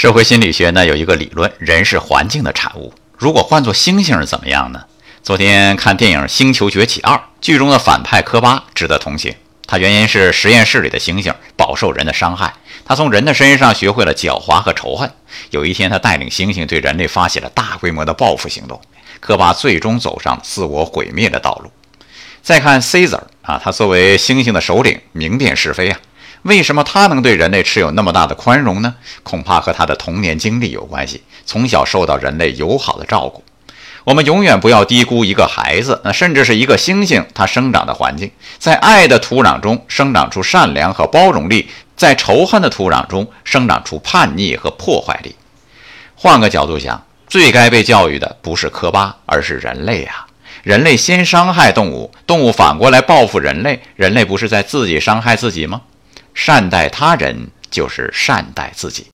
社会心理学呢有一个理论，人是环境的产物。如果换做猩猩是怎么样呢？昨天看电影《星球崛起二》，剧中的反派科巴值得同情。他原因是实验室里的猩猩饱受人的伤害，他从人的身上学会了狡猾和仇恨。有一天，他带领猩猩对人类发起了大规模的报复行动。科巴最终走上自我毁灭的道路。再看 Caesar 啊，他作为猩猩的首领，明辨是非啊。为什么他能对人类持有那么大的宽容呢？恐怕和他的童年经历有关系，从小受到人类友好的照顾。我们永远不要低估一个孩子，那甚至是一个猩猩，它生长的环境，在爱的土壤中生长出善良和包容力，在仇恨的土壤中生长出叛逆和破坏力。换个角度想，最该被教育的不是科巴，而是人类啊！人类先伤害动物，动物反过来报复人类，人类不是在自己伤害自己吗？善待他人，就是善待自己。